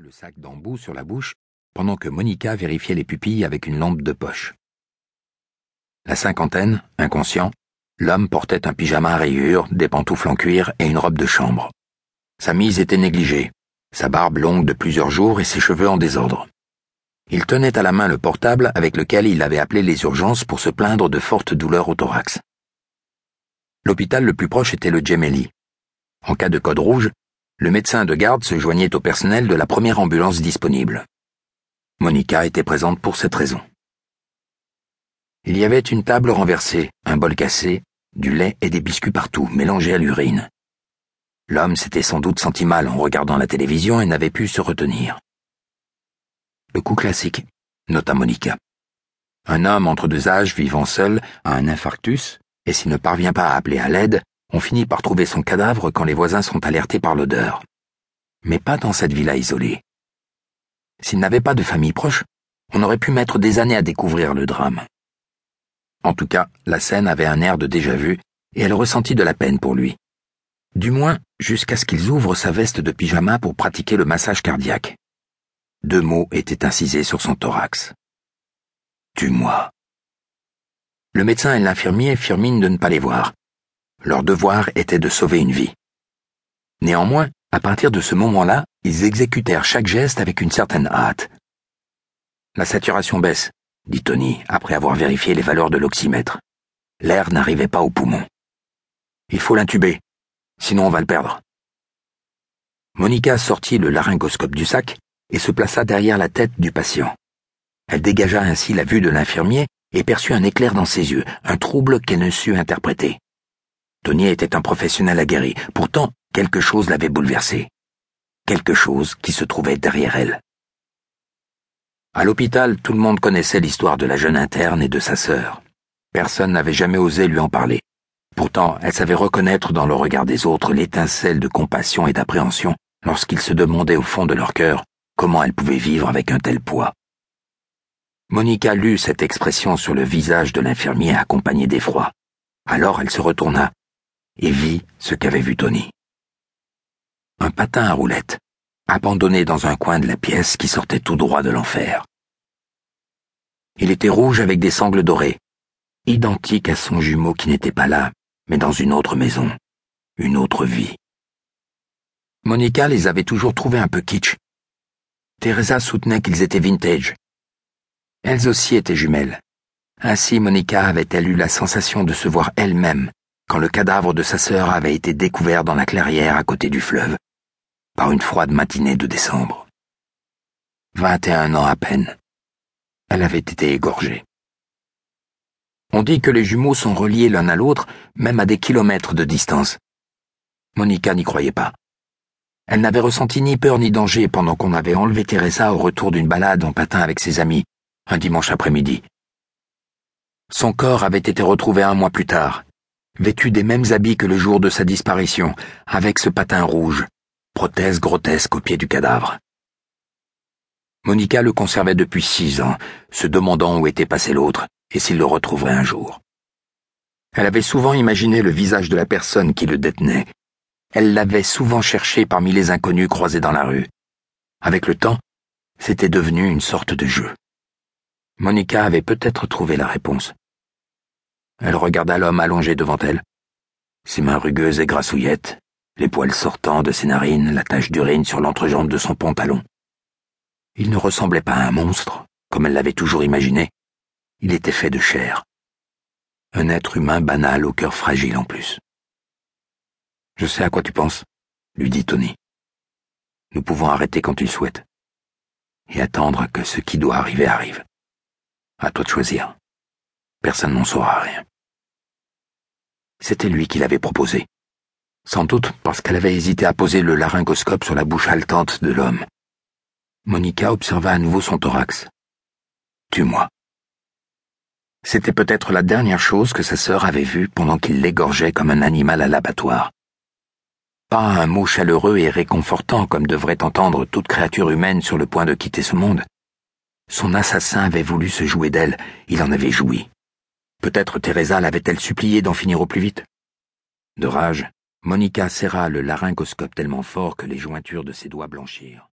le sac d'embout sur la bouche pendant que Monica vérifiait les pupilles avec une lampe de poche. La cinquantaine, inconscient, l'homme portait un pyjama à rayures, des pantoufles en cuir et une robe de chambre. Sa mise était négligée, sa barbe longue de plusieurs jours et ses cheveux en désordre. Il tenait à la main le portable avec lequel il avait appelé les urgences pour se plaindre de fortes douleurs au thorax. L'hôpital le plus proche était le Gemelli. En cas de code rouge, le médecin de garde se joignait au personnel de la première ambulance disponible. Monica était présente pour cette raison. Il y avait une table renversée, un bol cassé, du lait et des biscuits partout, mélangés à l'urine. L'homme s'était sans doute senti mal en regardant la télévision et n'avait pu se retenir. Le coup classique, nota Monica. Un homme entre deux âges vivant seul a un infarctus, et s'il ne parvient pas à appeler à l'aide, on finit par trouver son cadavre quand les voisins sont alertés par l'odeur. Mais pas dans cette villa isolée. S'il n'avait pas de famille proche, on aurait pu mettre des années à découvrir le drame. En tout cas, la scène avait un air de déjà-vu, et elle ressentit de la peine pour lui. Du moins, jusqu'à ce qu'ils ouvrent sa veste de pyjama pour pratiquer le massage cardiaque. Deux mots étaient incisés sur son thorax. Tue-moi. Le médecin et l'infirmier firent mine de ne pas les voir, leur devoir était de sauver une vie. Néanmoins, à partir de ce moment-là, ils exécutèrent chaque geste avec une certaine hâte. La saturation baisse, dit Tony, après avoir vérifié les valeurs de l'oxymètre. L'air n'arrivait pas aux poumons. Il faut l'intuber, sinon on va le perdre. Monica sortit le laryngoscope du sac et se plaça derrière la tête du patient. Elle dégagea ainsi la vue de l'infirmier et perçut un éclair dans ses yeux, un trouble qu'elle ne sut interpréter. Tony était un professionnel aguerri. Pourtant, quelque chose l'avait bouleversé. Quelque chose qui se trouvait derrière elle. À l'hôpital, tout le monde connaissait l'histoire de la jeune interne et de sa sœur. Personne n'avait jamais osé lui en parler. Pourtant, elle savait reconnaître dans le regard des autres l'étincelle de compassion et d'appréhension lorsqu'ils se demandaient au fond de leur cœur comment elle pouvait vivre avec un tel poids. Monica lut cette expression sur le visage de l'infirmier accompagné d'effroi. Alors elle se retourna et vit ce qu'avait vu Tony. Un patin à roulettes, abandonné dans un coin de la pièce qui sortait tout droit de l'enfer. Il était rouge avec des sangles dorées, identique à son jumeau qui n'était pas là, mais dans une autre maison, une autre vie. Monica les avait toujours trouvés un peu kitsch. Teresa soutenait qu'ils étaient vintage. Elles aussi étaient jumelles. Ainsi Monica avait-elle eu la sensation de se voir elle-même quand le cadavre de sa sœur avait été découvert dans la clairière à côté du fleuve, par une froide matinée de décembre. Vingt et un ans à peine. Elle avait été égorgée. On dit que les jumeaux sont reliés l'un à l'autre, même à des kilomètres de distance. Monica n'y croyait pas. Elle n'avait ressenti ni peur ni danger pendant qu'on avait enlevé Teresa au retour d'une balade en patin avec ses amis, un dimanche après-midi. Son corps avait été retrouvé un mois plus tard, vêtu des mêmes habits que le jour de sa disparition, avec ce patin rouge, prothèse grotesque au pied du cadavre. Monica le conservait depuis six ans, se demandant où était passé l'autre et s'il le retrouverait un jour. Elle avait souvent imaginé le visage de la personne qui le détenait. Elle l'avait souvent cherché parmi les inconnus croisés dans la rue. Avec le temps, c'était devenu une sorte de jeu. Monica avait peut-être trouvé la réponse. Elle regarda l'homme allongé devant elle. Ses mains rugueuses et grassouillettes, les poils sortant de ses narines, la tache d'urine sur l'entrejambe de son pantalon. Il ne ressemblait pas à un monstre, comme elle l'avait toujours imaginé. Il était fait de chair. Un être humain banal au cœur fragile en plus. Je sais à quoi tu penses, lui dit Tony. Nous pouvons arrêter quand tu souhaites. Et attendre que ce qui doit arriver arrive. À toi de choisir. Personne n'en saura rien. C'était lui qui l'avait proposé. Sans doute parce qu'elle avait hésité à poser le laryngoscope sur la bouche haletante de l'homme. Monica observa à nouveau son thorax. Tue-moi. C'était peut-être la dernière chose que sa sœur avait vue pendant qu'il l'égorgeait comme un animal à l'abattoir. Pas un mot chaleureux et réconfortant comme devrait entendre toute créature humaine sur le point de quitter ce monde. Son assassin avait voulu se jouer d'elle, il en avait joui. Peut-être Teresa l'avait-elle supplié d'en finir au plus vite. De rage, Monica serra le laryngoscope tellement fort que les jointures de ses doigts blanchirent.